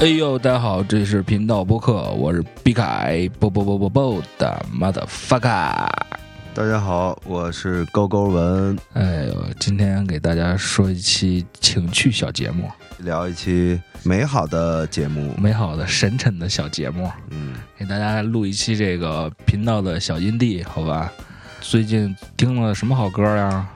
哎呦，大家好，这是频道播客，我是毕凯，啵啵啵啵啵的 motherfucker。大家好，我是高高文，哎呦，今天给大家说一期情趣小节目，聊一期美好的节目。美好的神沉的小节目，嗯，给大家录一期这个频道的小阴地，好吧？最近听了什么好歌呀？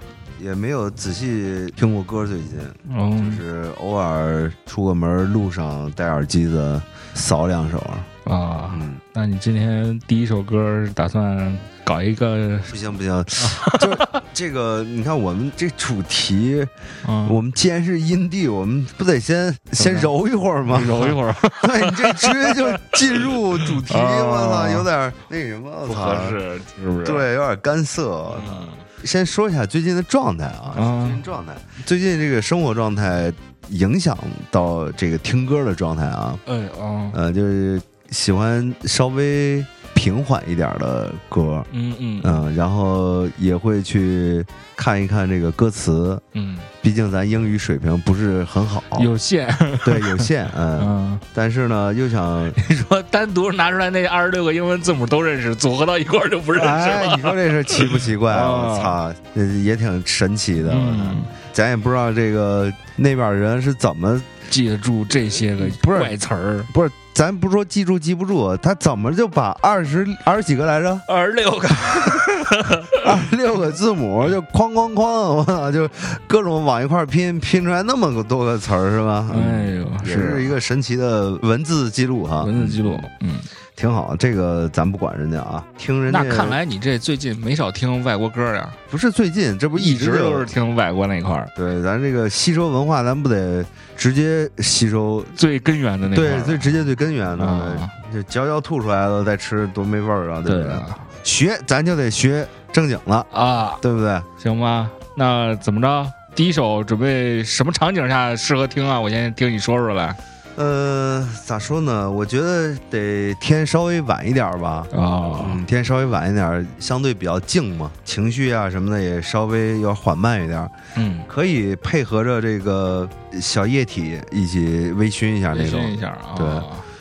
也没有仔细听过歌，最近嗯是偶尔出个门路上戴耳机子扫两首。啊，嗯，那你今天第一首歌打算搞一个？不行不行，就这个，你看我们这主题，嗯，我们既然是阴地，我们不得先先揉一会儿吗？揉一会儿。对，你这直接就进入主题，啊 我操，有点那什么，我不操合，适，是不是？，对，有点干涩。嗯。先说一下最近的状态啊，啊最近状态，最近这个生活状态影响到这个听歌的状态啊，哎啊，呃，就是喜欢稍微平缓一点的歌，嗯嗯。嗯、然后也会去看一看这个歌词，嗯，毕竟咱英语水平不是很好，有限。对有限，嗯，嗯，但是呢又想，你说单独拿出来那二十六个英文字母都认识，组合到一块儿就不认识哎，了。你说这事奇不奇怪？啊。我操，呃也挺神奇的。嗯，咱也不知道这个那边人是怎么，记得住这些个不是怪词儿，不是，咱不说记住记不住，他怎么就把二十二十几个来着，二十六个。二十六个字母就哐哐哐，我操，就各种往一块拼，拼出来那么多个词儿是吧？哎呦，也是一个神奇的文字记录哈，文字记录。嗯，挺好。这个咱不管人家啊，听人家那看来你这最近没少听外国歌呀，不是最近，这不一直直都是听外国那块儿对，咱这个吸收文化，咱不得直接吸收最根源的那块对，最直接最根源的，啊就嚼嚼吐出来了再吃多没味儿啊，对不对？对啊学咱就得学正经了，啊，对不对？行吧，那怎么着？第一首准备什么场景下适合听啊？我先听你说说来。呃，咋说呢？我觉得得天稍微晚一点吧。啊嗯，天稍微晚一点，相对比较静嘛，情绪啊什么的也稍微要缓慢一点，嗯，可以配合着这个小液体一起微醺一下那微种。醺一下啊。对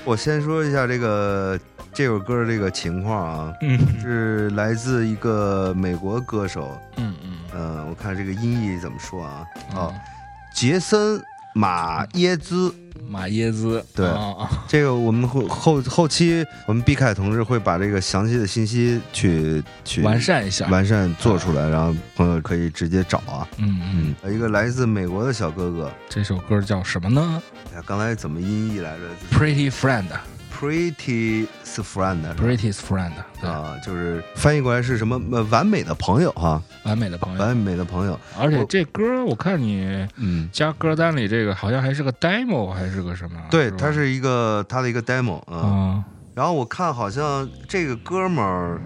我先说一下这个这首歌这个情况啊，嗯是来自一个美国歌手，嗯嗯呃，我看这个音译怎么说啊？嗯哦，杰森·马耶兹。马耶兹，对这个我们会后后期，我们毕凯同志会把这个详细的信息去去完善一下。完善做出来，然后朋友可以直接找啊。嗯嗯，嗯，一个来自美国的小哥哥，这首歌叫什么呢哎呀，刚才怎么音译来着？Pretty Friend，？Pretty friend，pretty Friend，啊，就是翻译过来是什么？呃，完美的朋友哈，完美的朋友。完美的朋友。而且这歌我看你嗯，加歌单里这个好像还是个 demo 还是个什么？对，吧它是一个它的一个 demo 啊。啊然后我看好像这个哥们儿。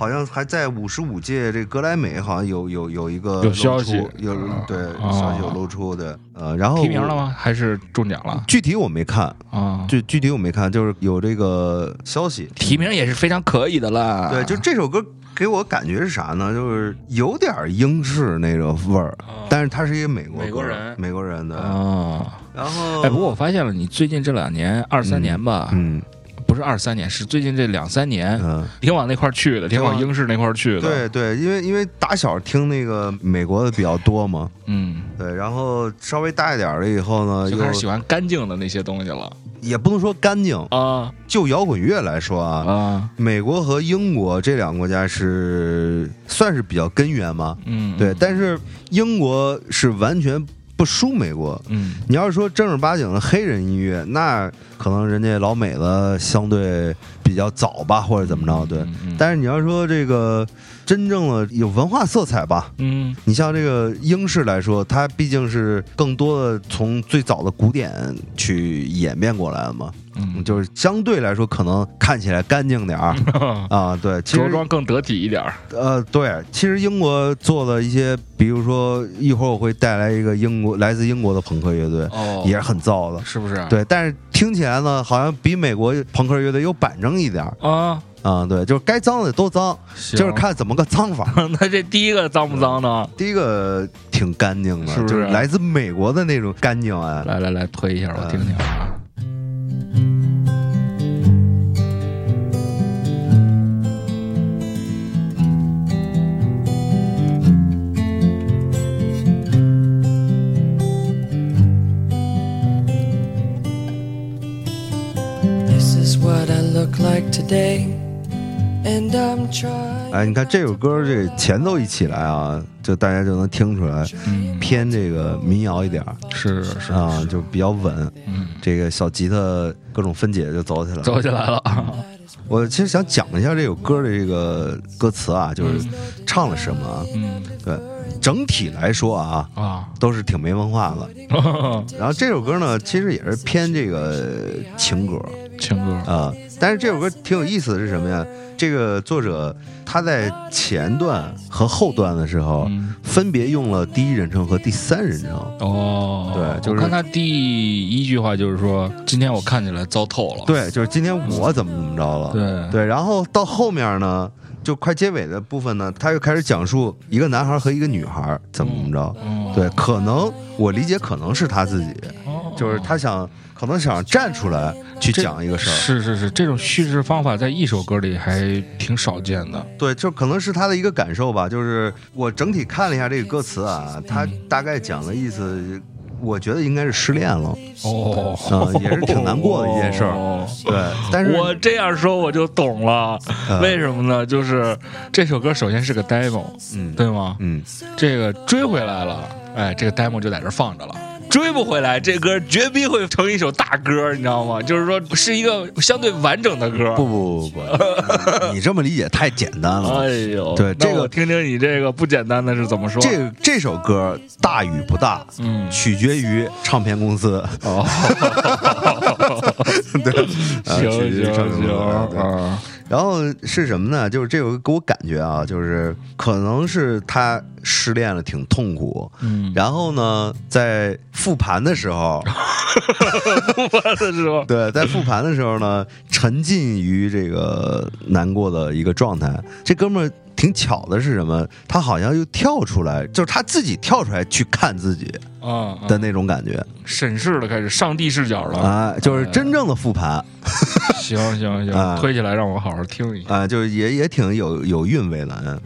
好像还在五十五届这格莱美，好像有有有一个有消息有啊对啊消息有露出的，呃，然后提名了吗？还是中奖了？具体我没看，啊，具具体我没看，就是有这个消息。提名也是非常可以的啦。对，就这首歌给我感觉是啥呢？就是有点英式那个味儿，啊但是他是一个美国歌美国人美国人的。啊，然后，哎，不过我发现了，你最近这两年二三年吧，嗯不是二三年，是最近这两三年，嗯，挺往那块儿去的，挺往英式那块儿去的。，对对，因为因为打小听那个美国的比较多嘛，嗯，对，然后稍微大一点儿了以后呢，就开始喜欢干净的那些东西了。也不能说干净，啊。就摇滚乐来说啊，啊，美国和英国这两个国家是算是比较根源嘛，嗯，对，但是英国是完全不输美国。嗯你要是说正儿八经的黑人音乐，那可能人家老美的相对比较早吧，或者怎么着，对。嗯嗯但是你要说这个真正的有文化色彩吧，嗯你像这个英式来说，它毕竟是更多的从最早的古典去演变过来的嘛。嗯，就是相对来说可能看起来干净点儿 啊。对，其着实装更得体一点儿。呃，对，其实英国做的一些，比如说一会儿我会带来一个英国来自英国的朋克乐队，哦也是很燥的。是不是？对，但是听起来呢，好像比美国朋克乐队又板正一点儿啊，啊、对，就是该脏的都脏，就是看怎么个脏法。那这第一个脏不脏呢？第一个挺干净的，是不是就是来自美国的那种干净啊。来来来，推一下我听听啊。What I look like today, and I'm trying. 哎，你看这首歌这前奏一起来啊，就大家就能听出来，嗯，偏这个民谣一点儿是是，啊，就比较稳。嗯，这个小吉他各种分解就走起来了。走起来了啊。我其实想讲一下这首歌的这个歌词啊，就是唱了什么啊。嗯对，整体来说啊，啊，都是挺没文化的。然后这首歌呢，其实也是偏这个情歌情歌啊、但是这首歌挺有意思的是什么呀？这个作者他在前段和后段的时候，嗯分别用了第一人称和第三人称。哦，对就是我看他第一句话就是说，今天我看起来糟透了。对，就是今天我怎么怎么着了。对对，然后到后面呢，就快结尾的部分呢，他又开始讲述一个男孩和一个女孩怎么怎么着。哦对，可能我理解可能是他自己，哦就是他想可能想站出来去讲一个事儿。是是是，这种叙事方法在一首歌里还挺少见的。对，就可能是他的一个感受吧。就是我整体看了一下这个歌词啊，他大概讲的意思，我觉得应该是失恋了。哦啊也是挺难过的一件事儿哦对，但是我这样说我就懂了，呃为什么呢？就是这首歌首先是个 demo，嗯对吗？嗯，这个追回来了，哎，这个 demo 就在这放着了。追不回来，这歌绝逼会成一首大歌，你知道吗？就是说是一个相对完整的歌。不不不不，你你这么理解太简单了。哎呦，对这个听听你这个不简单的是怎么说？这这首歌大与不大，嗯取决于唱片公司。哦，对，啊行取决于行行然后是什么呢？就是这首歌给我感觉啊，就是可能是他失恋了，挺痛苦。嗯，然后呢，在复盘的时候，复盘的时候，对，在复盘的时候呢，沉浸于这个难过的一个状态。这哥们儿挺巧的是什么？他好像又跳出来，就是他自己跳出来去看自己啊，的那种感觉审视了，开始上帝视角了。啊，就是真正的复盘行行行，啊推起来让我好好听一下。啊，就是也也挺有有韵味的。嗯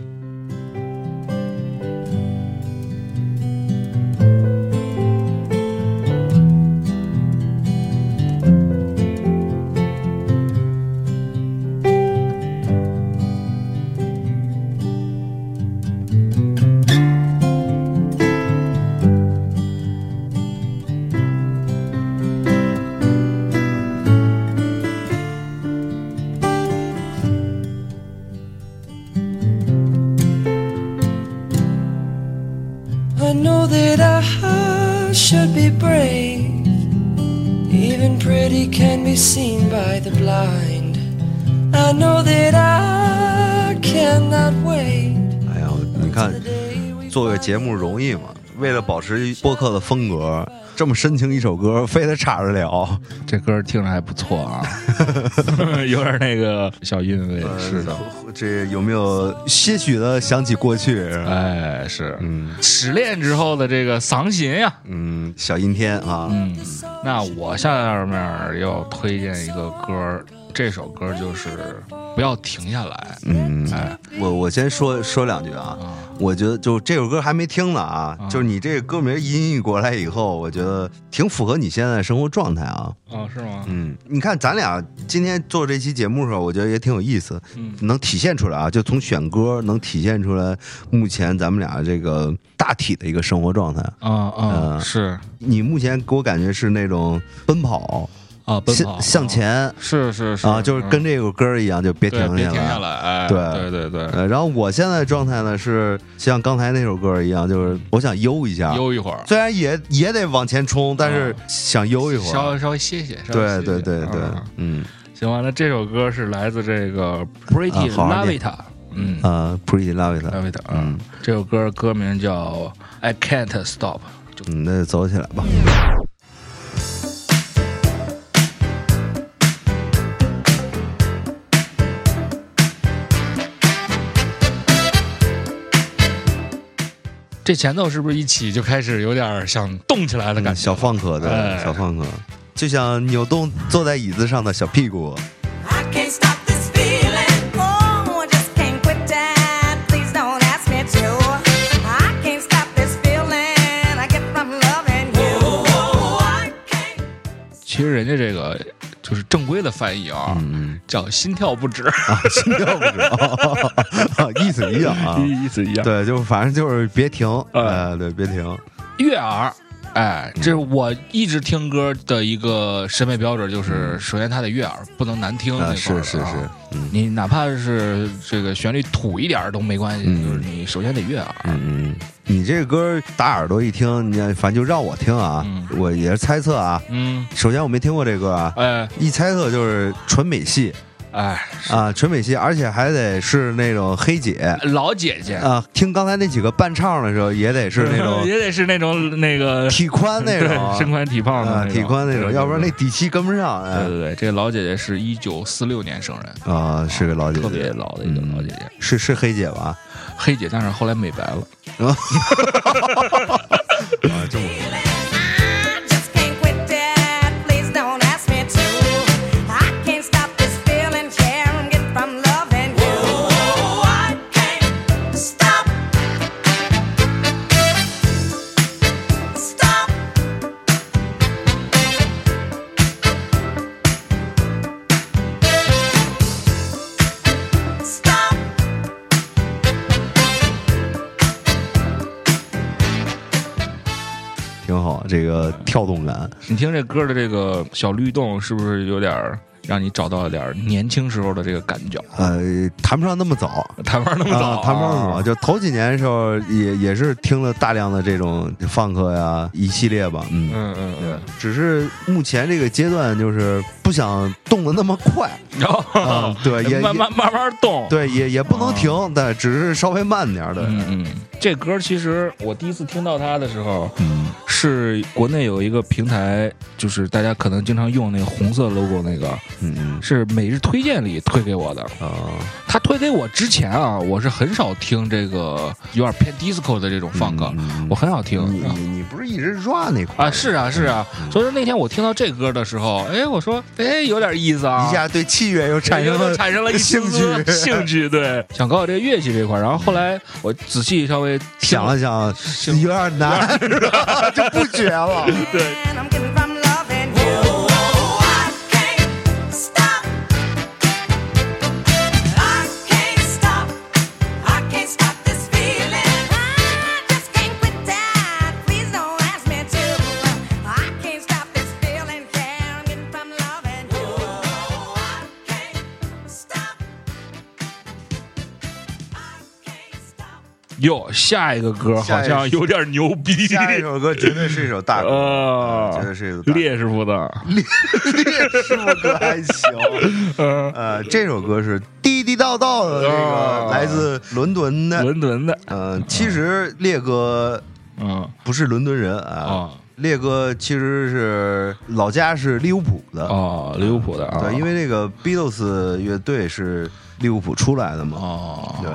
节目容易吗？为了保持播客的风格，这么深情一首歌，非得插着聊。这歌听着还不错啊，有点那个小韵味。是的，呃，这有没有些许的想起过去？哎，是，嗯失恋之后的这个伤心呀。嗯，小阴天啊，嗯，那我下面要推荐一个歌，这首歌就是不要停下来。嗯，哎我我先说说两句啊。啊，我觉得就这首歌还没听呢啊，啊就是你这个歌名音译过来以后，我觉得挺符合你现在的生活状态啊。哦，是吗？嗯，你看咱俩今天做这期节目的时候，我觉得也挺有意思，嗯能体现出来啊，就从选歌能体现出来目前咱们俩这个大体的一个生活状态。啊啊，呃是你目前给我感觉是那种奔跑啊，奔跑向向前。是是是。啊，就是跟这个歌儿一样，就别停对别停。下来，哎，对对对对，呃，然后我现在状态呢是像刚才那首歌一样，就是我想悠一下，悠一会儿，虽然也也得往前冲，但是想悠一会儿。稍微稍微歇歇，对对对对啊，嗯。行吧，那这首歌是来自这个 Pretty 啊好好 Love 念 It，嗯。啊，Pretty It，嗯嗯，这首歌歌名叫 I Can't Stop，嗯，那就走起来吧。这前奏是不是一起就开始有点想动起来的感觉？嗯小放克，的，哎小放克，就想扭动坐在椅子上的小屁股。I can't stop this feeling. Oh, I just can't quit that. Please don't ask me to. I can't stop this feeling I get from loving you. I can't. 其实人家这个就是正规的翻译啊，嗯叫心跳不止，啊，心跳不止，啊意思一样啊。意思一样。对，就反正就是别停，哎哎，对，别停。悦耳，哎，这是我一直听歌的一个审美标准，就是首先它得悦耳，不能难听那啊，块儿啊是是是，嗯。你哪怕是这个旋律土一点都没关系，嗯。就是你首先得悦耳。嗯嗯，你这个歌打耳朵一听，你反正就让我听啊嗯，我也是猜测啊。嗯，首先我没听过这歌啊，哎。一猜测就是纯美系哎，啊，纯美系，而且还得是那种黑姐。老姐姐。啊。听刚才那几个伴唱的时候，也得是那种 也得是那种那个 体宽那种身宽体胖的体宽那种，要不然那底气跟不上。哎。对对对，这个老姐姐是一九四六年生人，啊，是个老姐姐，特别老的一个老姐姐，是是黑姐吧？黑姐，但是后来美白了。啊，这么个跳动感。你听这歌的这个小律动，是不是有点让你找到了点年轻时候的这个感觉？呃，谈不上那么早，谈不上那么早啊，谈不上那么早。就头几年的时候，也也是听了大量的这种放克呀一系列吧，嗯。嗯嗯对嗯，，只是目前这个阶段就是不想动的那么快，然后啊对也慢慢慢慢动。对，也也不能停，但只是稍微慢点儿的。嗯嗯，这歌其实我第一次听到它的时候，嗯是国内有一个平台，就是大家可能经常用那个红色 logo 那个，嗯嗯是每日推荐里推给我的。啊，他推给我之前啊，我是很少听这个有点偏 disco 的这种放歌，嗯我很少听。你你你不是一直 rap 那块儿啊，是啊，是啊，所以说那天我听到这歌的时候，哎，我说，哎，有点意思啊，一下对器乐又产生了产生了兴趣，兴趣，对，想搞搞这个乐器这块。然后后来我仔细稍微听想了想，有点难，就不学了。And 哟，下一个歌好像有点牛逼，下一首歌绝对是一首大歌，呃，绝对是一首烈师傅的，师傅歌还行。呃，这首歌是地地道道的这个哦来自伦敦的。伦敦的，嗯，其实烈哥嗯。不是伦敦人啊啊，烈哥其实是老家是利物浦的。哦，利物浦的啊，对，因为那个 Beatles 乐队是利物浦出来的嘛。哦，对，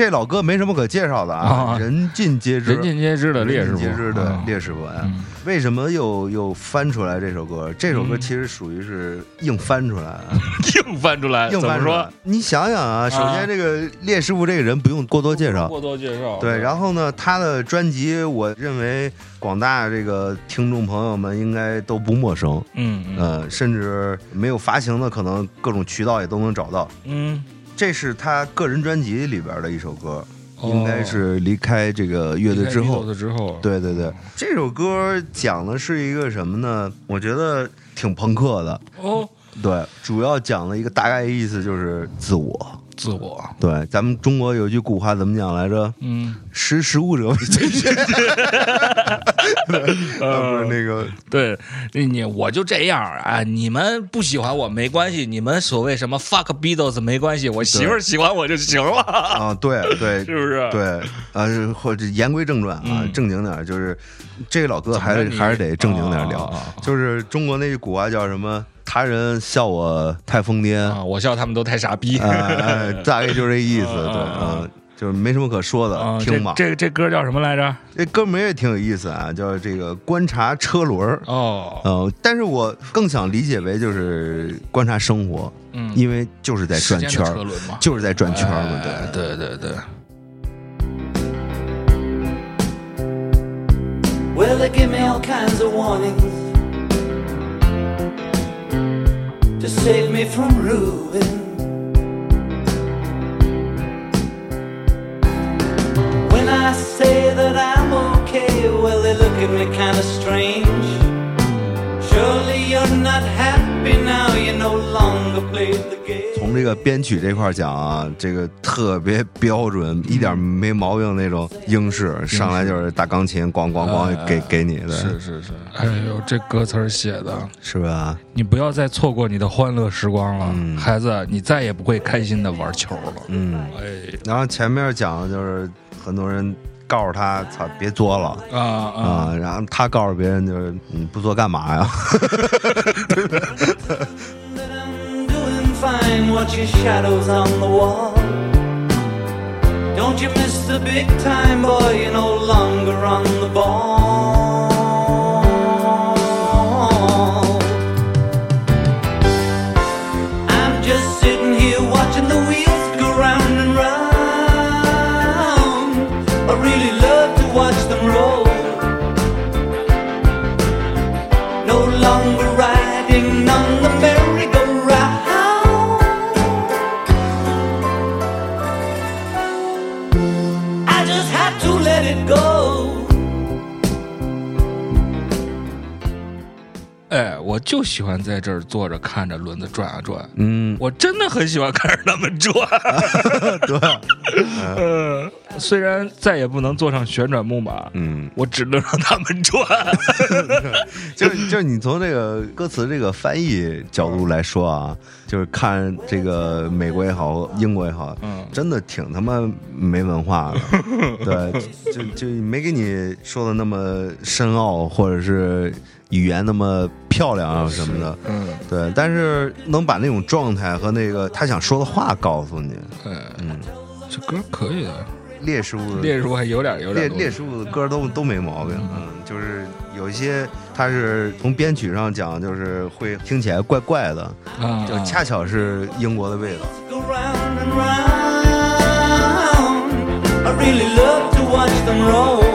这老哥没什么可介绍的啊，啊人尽皆知，人尽皆知的烈士皆知的啊烈士傅啊。嗯为什么又又翻出来这首歌？这首歌嗯其实属于是硬翻出来啊，硬翻出来，硬翻出来？。你想想啊，首啊先这个烈师傅这个人不用过多介绍，过多介绍，对，然后呢，他的专辑，我认为广大这个听众朋友们应该都不陌生，嗯嗯呃，甚至没有发行的，可能各种渠道也都能找到。嗯，这是他个人专辑里边的一首歌，应该是离开这个乐队之后。之后，对对对，这首歌讲的是一个什么呢？我觉得挺朋克的。哦，对，主要讲了一个大概意思就是自我。自我，对，咱们中国有句古话怎么讲来着？嗯，识时务者为俊杰。呃，不是那个，对，你你我就这样啊，你们不喜欢我没关系，你们所谓什么 fuck Beatles 没关系，我媳妇儿喜欢我就行了，啊，对对，是不是？对，呃，或者言归正传啊，嗯。正经点儿，就是这个老哥还是还是得正经点儿聊。啊，就是中国那句古话叫什么？他人笑我太疯癫，啊，我笑他们都太傻逼。哎哎，大概就这意思，啊对，嗯，就是没什么可说的啊，，听吧。这这这歌叫什么来着？这歌名也挺有意思啊，叫这个观察车轮儿。哦，呃，但是我更想理解为就是观察生活，嗯，因为就是在转圈儿，车轮嘛，就是在转圈儿嘛，哎对。对对对，Well, they give me all kinds of warnings to save me from ruin. When I say that I'm okay, well, they look at me kind of strange. Surely you're not happy now, you no longer play the game. 从这个编曲这块儿讲啊，这个特别标准，一点没毛病那种英式，上来就是大钢琴，咣咣咣哎给给你的，是是是，哎呦，这歌词儿写的，是吧？你不要再错过你的欢乐时光了，嗯孩子，你再也不会开心的玩球了。嗯。哎然后前面讲的就是很多人告诉他，操，别作了。啊啊，啊，然后他告诉别人就是你不作干嘛呀. Don't you miss the big time, boy? You're no longer on the ball. 就喜欢在这儿坐着看着轮子转啊转，嗯，我真的很喜欢看着他们转。对，嗯，虽然再也不能坐上旋转木马，嗯，我只能让他们转。就是就是你从这个歌词这个翻译角度来说啊，就是看这个美国也好，英国也好，嗯。真的挺他妈没文化的，对，就就没给你说的那么深奥，或者是语言那么漂亮啊什么的，嗯，对，但是能把那种状态和那个他想说的话告诉你，哎，嗯，这歌可以的，烈士物的烈叔还有点有烈点烈士物的歌都都没毛病，嗯，就是有一些他是从编曲上讲，就是会听起来怪怪的，啊，就恰巧是英国的味道。Go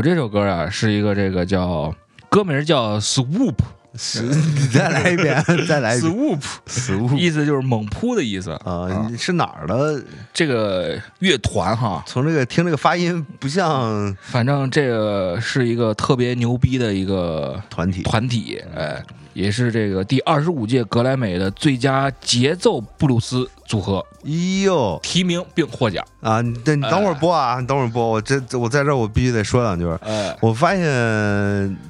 我这首歌啊，是一个这个叫歌名叫 Swoop，你 再来一遍，再来一遍。Swoop，死物意思就是猛扑的意思啊，你是哪儿的？这个乐团哈，从这个听这个发音不像反正这个是一个特别牛逼的一个团体。团体，哎，也是这个第二十五届格莱美的最佳节奏布鲁斯组合哎呦提名并获奖。啊！你等你等会儿播啊，你等会儿播，我这我在这儿我必须得说两句。哎，我发现，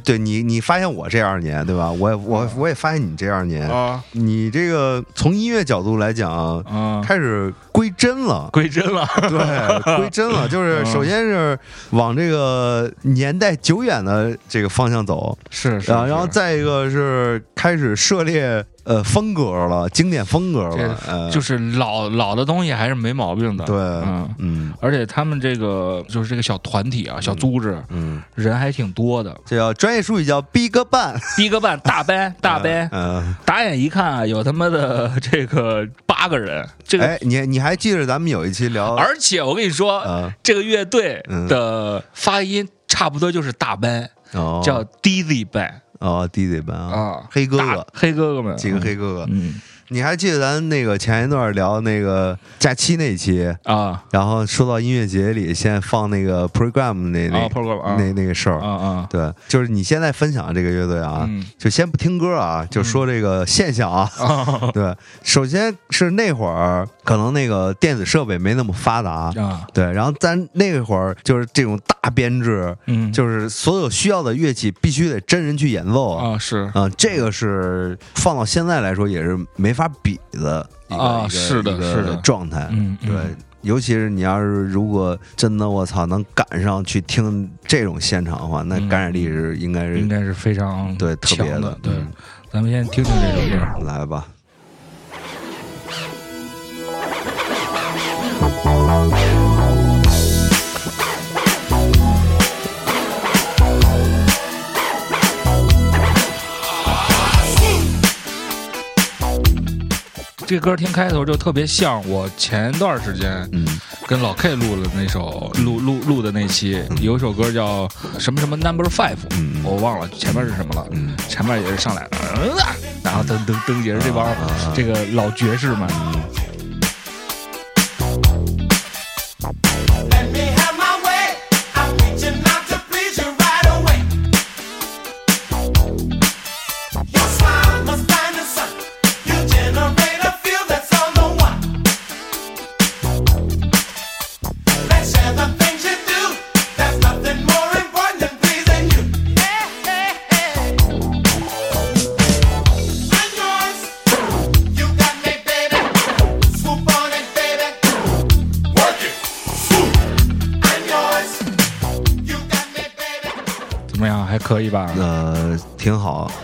对你，你发现我这二年，对吧？我我我也发现你这二年，啊你这个从音乐角度来讲，啊，开始归真了。归真了。对，归真了，就是嗯首先是往这个年代久远的这个方向走，是是，然后然后再一个是开始涉猎呃风格了，经典风格了，呃，就是老老的东西还是没毛病的。对，嗯。嗯。而且他们这个就是这个小团体啊，小组织嗯，人还挺多的，这叫专业术语叫 Big Bang，第一个班大班 大班，嗯，打眼一看啊，有他妈的这个八个人，这个哎，你你还记得咱们有一期聊，而且我跟你说，呃这个乐队嗯。的发音差不多就是大班，哦。叫 Dizzy Band 哦 DJ 班啊啊，黑哥哥，黑哥哥们，几个黑哥哥，嗯你还记得咱那个前一段聊那个假期那期？啊。然后说到音乐节里，现在放那个 program 那那、啊 program 啊。那那个事儿，啊啊，对，就是你现在分享的这个乐队啊，嗯。就先不听歌啊，就说这个现象啊。啊 对，首先是那会儿可能那个电子设备没那么发达，啊。对，然后咱那会儿就是这种大编制，嗯。就是所有需要的乐器必须得真人去演奏啊是。啊、这个是放到现在来说也是没法比的一个、啊是的是的状态，嗯嗯对。尤其是你要是如果真的我操能赶上去听这种现场的话，那嗯感染力是应该是应该是非常对特别的，对嗯，咱们先听听这首歌。来吧。这歌听开头就特别像我前段时间嗯。跟老 K 录的那首录录录的那期，有一首歌叫什么什么 Number Five，嗯我忘了前面是什么了，嗯。前面也是上来然后噔噔噔也是这帮这个老爵士们，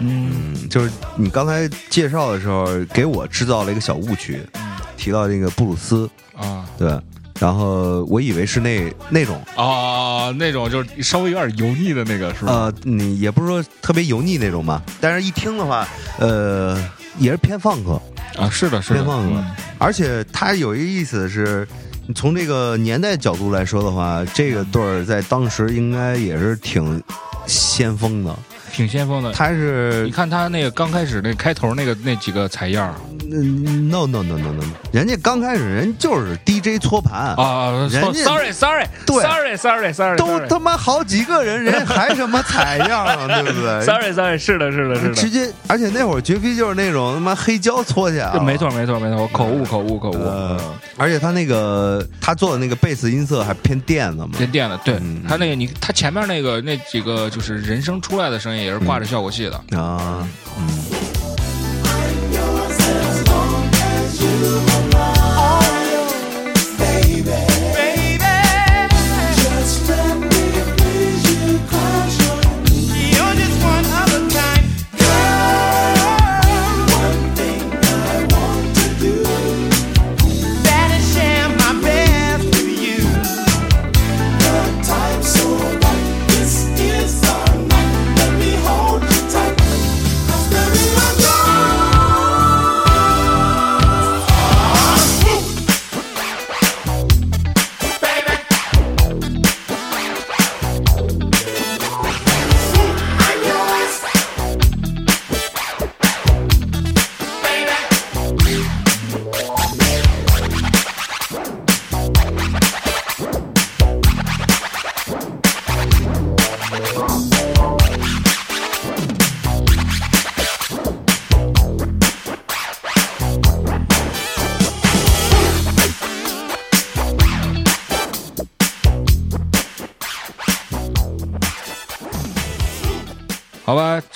嗯嗯，就是你刚才介绍的时候，给我制造了一个小误区，提到这个布鲁斯，啊对，然后我以为是那那种，啊，那种就是稍微有点油腻的那个是吧？呃，你也不是说特别油腻那种吧，但是一听的话，呃，也是偏放克，啊，是的，是的，偏放克，嗯而且它有一个意思是。从这个年代角度来说的话，这个队儿在当时应该也是挺先锋的。挺先锋的。他是你看他那个刚开始那开头那个那几个采样嗯，no no no no no，人家刚开始人就是 DJ 搓盘啊人家，sorry sorry，对 sorry sorry sorry，都他妈好几个人，人还什么采样啊，对不对 sorry sorry，是的，是的，是的，直接，而且那会儿绝逼就是那种他妈黑胶搓起来，没错没错没错，我口误口误口误，呃，而且他那个他做的那个贝斯音色还偏电的嘛，偏电的，对他那个你他前面那个那几个就是人声出来的声音也是挂着效果器的，啊，嗯，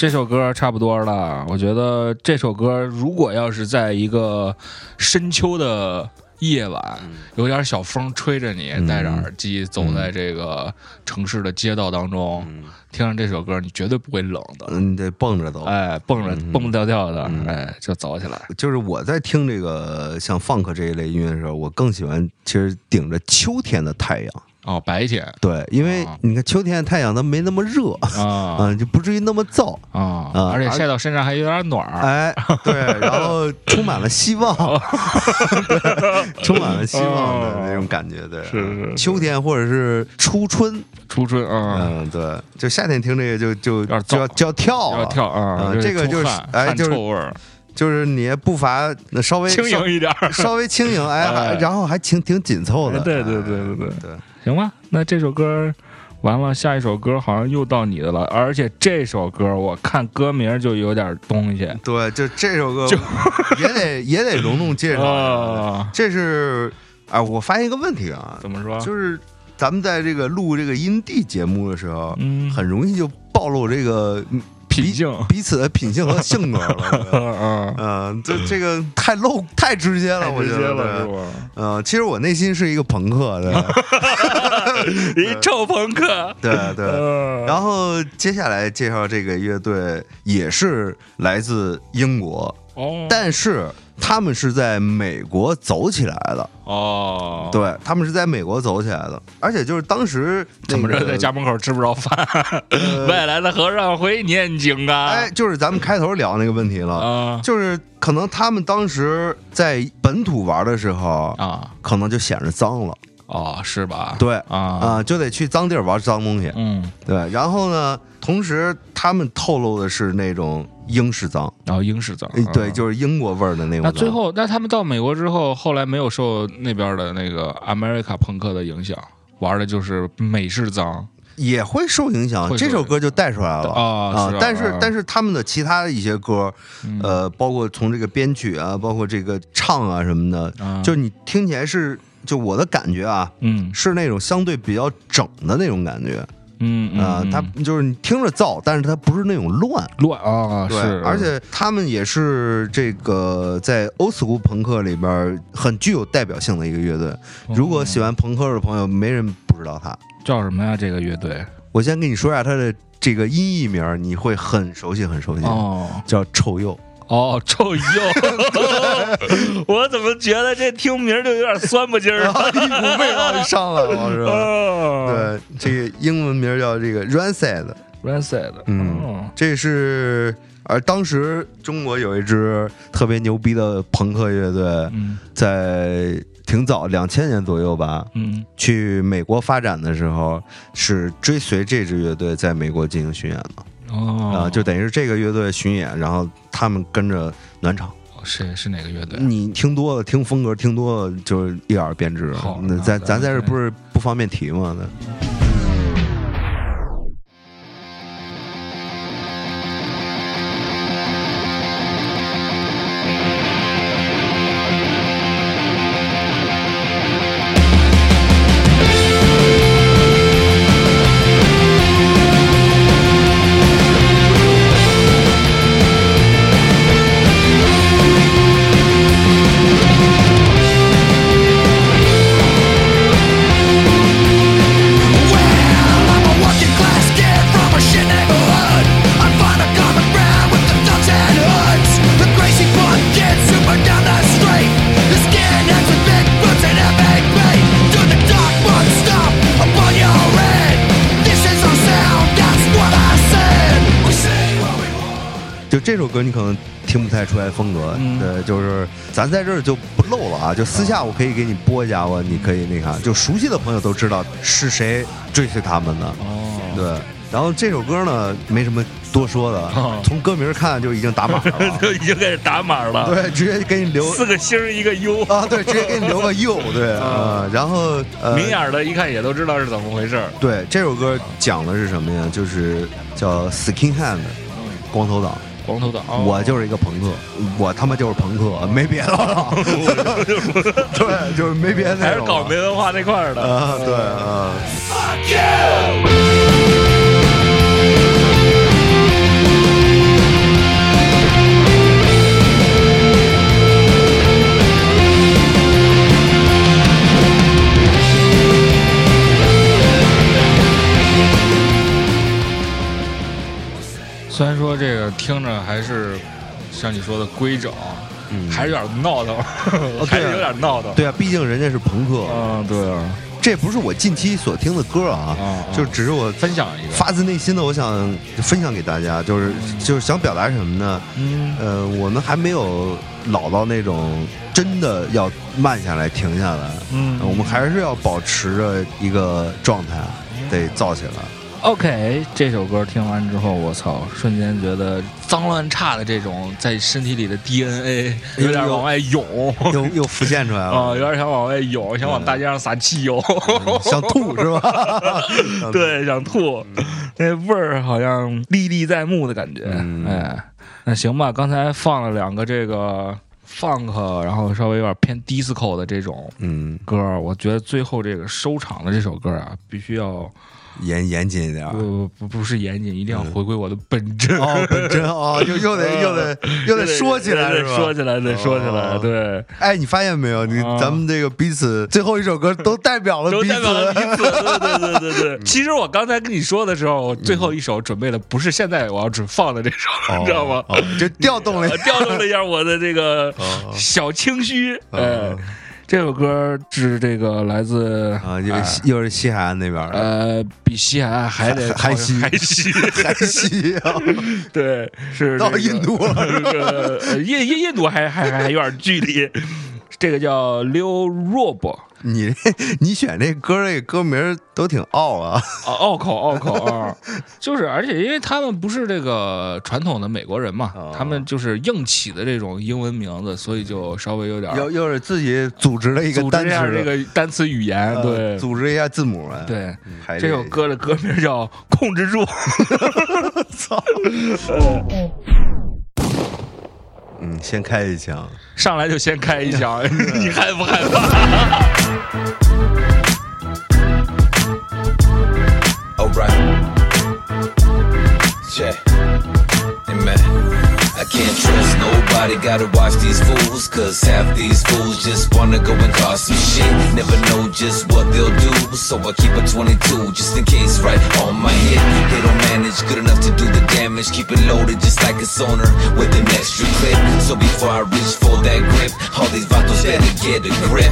这首歌差不多了。我觉得这首歌如果要是在一个深秋的夜晚，有点小风吹着你，戴着耳机走在这个城市的街道当中，听上这首歌，你绝对不会冷的。你，得蹦着走。哎，蹦着蹦蹦跳跳的，哎，就走起来。就是我在听这个像 funk 这一类音乐的时候，我更喜欢其实顶着秋天的太阳。哦，白天。对，因为啊你看秋天的太阳它没那么热，啊嗯，就不至于那么燥。啊，啊而且晒到身上还有点暖儿。哎，对，然后充满了希望，充满了希望的那种感觉，对，是是是。秋天或者是初春，初春啊，嗯，对，就夏天听这个就就点就要就要跳了要跳啊啊，有点这个就是哎就是臭味儿，就是你步伐稍微轻盈一点。稍 稍微轻盈，哎，哎。然后还挺挺紧凑的，哎对对哎对对对。对，行吧，那这首歌完了，下一首歌好像又到你的了，而且这首歌我看歌名就有点东西。对，就这首歌就 也得也得隆重介绍 这是啊，我发现一个问题啊，怎么说？就是咱们在这个录这个音地节目的时候，嗯。很容易就暴露这个品性彼此的品性和性格了。嗯，嗯，这这个太露太直接了，我觉得？嗯，其实我内心是一个朋克的，一臭朋克，对对。嗯。然后接下来介绍这个乐队也是来自英国，哦，但是他们是在美国走起来的。哦，，对，他们是在美国走起来的，而且就是当时怎么着在家门口吃不着饭？外来的和尚会念经啊！哎，就是咱们开头聊那个问题了，啊就是可能他们当时在本土玩的时候，啊可能就显着脏了，哦，是吧？对啊啊，就得去脏地儿玩脏东西，嗯，对。然后呢，同时他们透露的是那种英式脏，然后英式脏哎，对，啊。就是英国味儿的那种。那最后，那他们到美国之后，后来没有受那边的那个 America 朋克的影响，玩的就是美式脏。也会受影响，这首歌就带出来了。啊啊但是啊。但是他们的其他的一些歌，嗯。呃，包括从这个编曲啊，包括这个唱啊什么的，啊。就你听起来是，就我的感觉啊，嗯。是那种相对比较整的那种感觉嗯啊、嗯它就是你听着燥，但是它不是那种乱。乱啊，对是，，而且他们也是这个在欧斯库朋克里边很具有代表性的一个乐队。哦如果喜欢朋克的朋友，没人不知道他。叫什么呀？这个乐队我先跟你说一下他的这个音译名，你会很熟悉，很熟悉，哦叫臭鼬。哦，臭鼬，我怎么觉得这听名儿就有点酸不劲儿 一股味道就上来了，是吧？啊？对，这个英文名叫这个 Rancid，，Rancid，嗯哦，这是而当时中国有一支特别牛逼的朋克乐队，嗯。在挺早两千年左右吧，嗯。去美国发展的时候，是追随这支乐队在美国进行巡演的啊、哦，就等于是这个乐队巡演，然后他们跟着暖场。是是哪个乐队？你听多了，听风格听多了，就是一耳便知好。那咱那咱咱在这不是不方便提吗？那歌你可能听不太出来风格，嗯对，就是咱在这儿就不漏了啊，就私下我可以给你播一下，我你可以那啥，就熟悉的朋友都知道是谁追随他们的，哦，对。然后这首歌呢，没什么多说的哦，从歌名看就已经打码了，就已经开始打码了，，对，直接给你留四个星一个 U，啊，对，直接给你留个 U，，对啊，然后呃，明眼的一看也都知道是怎么回事儿。对，这首歌讲的是什么呀？就是叫 Skin Hand，光头党。光头党，我就是一个朋克，我他妈就是朋克，没别的了。对，就是没别的还是搞没文化那块儿的。啊，对啊。像你说的规整，嗯还是有点闹腾，还是有点闹腾。对啊，毕竟人家是朋克，嗯，对啊，这不是我近期所听的歌啊，啊啊就只是我分享一个，发自内心的，我想分享给大家，就是就是想表达什么呢？嗯呃，我们还没有老到那种真的要慢下来、停下来，嗯我们还是要保持着一个状态，得造起来。OK，这首歌听完之后，我操，瞬间觉得脏乱差的这种在身体里的 DNA 有点往外涌。又又浮现出来了。啊，了，有点想往外涌，想往大街上撒汽油，想吐 是吧？对，想吐，那味儿好像历历在目的感觉。嗯。哎，那行吧，刚才放了两个这个 funk，然后稍微有点偏 disco 的这种嗯，歌儿，我觉得最后这个收场的这首歌啊，必须要严严谨一点。不不不是严谨，一定要回归我的本真。哦，本真哦，又又得又得又得说起来？说起来，得说起来，哦对，哎，你发现没有？你啊咱们这个彼此最后一首歌都代表了彼都代表了彼此。对对对对对。其实我刚才跟你说的时候，我最后一首准备的不是现在我要准放的这首，你知道吗？哦？就调动了呃调动了一下我的这个哦小清虚。哎哦，这首歌是这个来自啊，又哎是又是西海岸那边的，呃，比西海岸还得还还西还西。还西 啊，对，是到这个印度了 这个呃印印印度还还还有点距离。这个叫溜若波，你 你选这歌这歌名都挺拗啊，啊，拗口拗口啊，就是，而且因为他们不是这个传统的美国人嘛，哦他们就是硬起的这种英文名字，所以就稍微有点又又是自己组织了一个组织这个单词语言，呃对组织一下字母来。对。还这首歌的歌名叫《控制住》，操嗯，先开一枪，上来就先开一枪，你害不害怕？Alright. trust nobody, gotta watch these fools. Cause half these fools just wanna go and cause some shit. Never know just what they'll do. So I keep a 22 just in case, right on my hip. They don't manage good enough to do the damage. Keep it loaded just like a sonar with an extra clip. So before I reach for that grip, all these vatos better get a grip.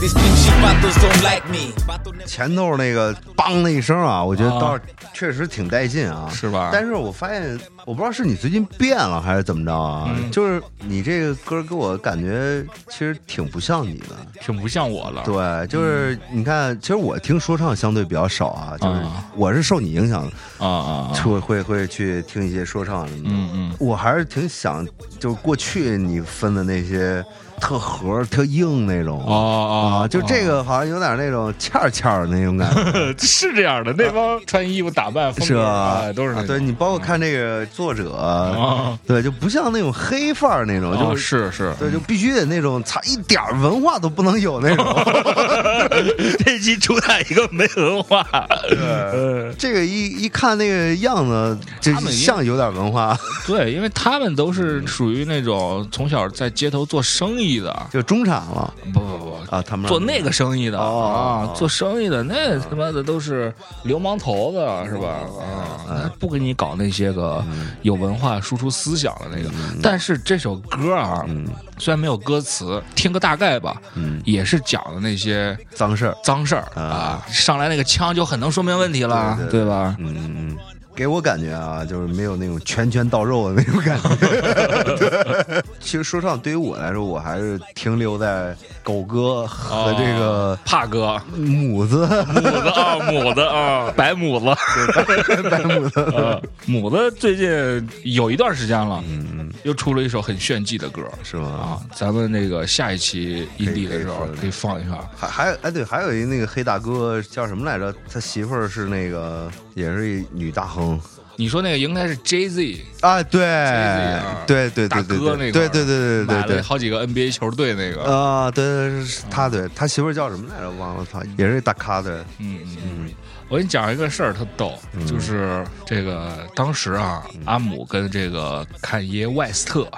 These pinchy vatos don't like me. Vato never- 前头那个梆的一声啊，我觉得啊倒是确实挺带劲啊，是吧但是我发现，我不知道是你最近变了还是怎么着啊，嗯 就是你这个歌给我感觉其实挺不像你的。挺不像我了。对，就是你看，其实我听说唱相对比较少啊，就是啊我是受你影响，啊啊啊！会会会去听一些说唱什么的。嗯嗯，我还是挺想，就是过去你分的那些特核、特硬那种哦哦啊，就这个好像有点那种欠儿欠儿的那种感觉，是这样的，那帮穿衣服打扮是吧哎？都是啊对你包括看这个作者，啊对，就不像那种黑范儿那种，哦就是是对，就必须得那种，操，一点文化都不能有那种。这期主打一个没文化，呃，这个一一看那个样子，就他们像有点文化，对，因为他们都是属于那种从小在街头做生意的，就中产了不不不。啊。他们做那个生意的哦啊，做生意的那他妈的都是流氓头子是吧？啊，不给你搞那些个有文化、输出思想的那个。但是这首歌啊，虽然没有歌词，听个大概吧，也是讲的那些脏事儿，脏事儿啊啊，上来那个枪就很能说明问题了，对对对吧？嗯嗯嗯。给我感觉啊，就是没有那种拳拳到肉的那种感觉。对其实说唱对于我来说，我还是停留在狗哥和这个帕哥、母子，母子啊，母子啊，白母子，白母子。呃，母子最近有一段时间了，嗯嗯，又出了一首很炫技的歌是吗？啊，咱们那个下一期印地的时候可以放一下。还还有哎对，还有一那个黑大哥叫什么来着？他媳妇儿是那个也是一女大亨你说那个应该是 Jay Z 啊，对啊对对大对对哥那个，对对对对对好几个 NBA 球队那个，啊，对对他对他媳妇儿叫什么来着？忘了，他也是大咖的。嗯嗯嗯。我给你讲一个事儿，特逗，嗯就是这个当时啊，阿姆跟这个坎耶外斯特，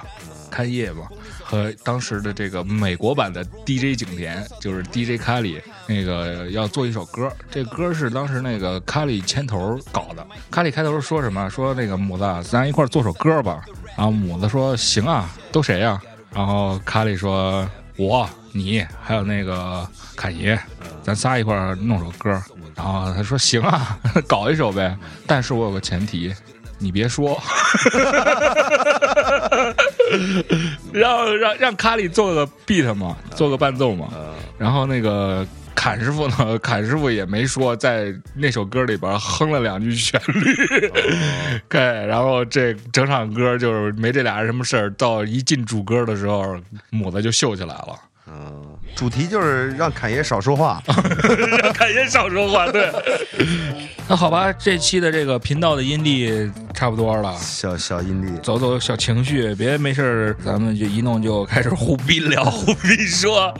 坎耶嘛，和当时的这个美国版的 DJ 景甜，就是 DJ 卡里，那个要做一首歌，这歌是当时那个卡里牵头搞的。卡里开头说什么？说那个母子，咱一块儿做首歌吧。然后母子说行啊，都谁呀、然后卡里说我你还有那个侃爷，咱仨一块儿弄首歌。然后他说行啊，搞一首呗，但是我有个前提，你别说。让让让卡里做个 beat 嘛，做个伴奏嘛。然后那个侃师傅呢，侃师傅也没说，在那首歌里边哼了两句旋律。对，然后这整场歌就是没这俩人什么事儿，到一进主歌的时候，母子就秀起来了。嗯，主题就是让侃爷少说话。让侃爷少说话，对。那好吧，这期的这个频道的音力差不多了。小小阴力，走走小情绪，别没事儿，咱们就一弄就开始胡逼聊、胡逼说，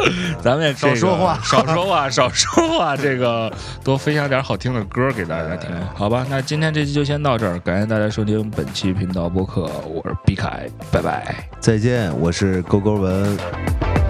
咱们也这个少说话少说话，少说话，这个多分享点好听的歌给大家听，好吧？那今天这期就先到这儿，感谢大家收听本期频道播客，我是毕凯，拜拜。再见，我是勾勾文。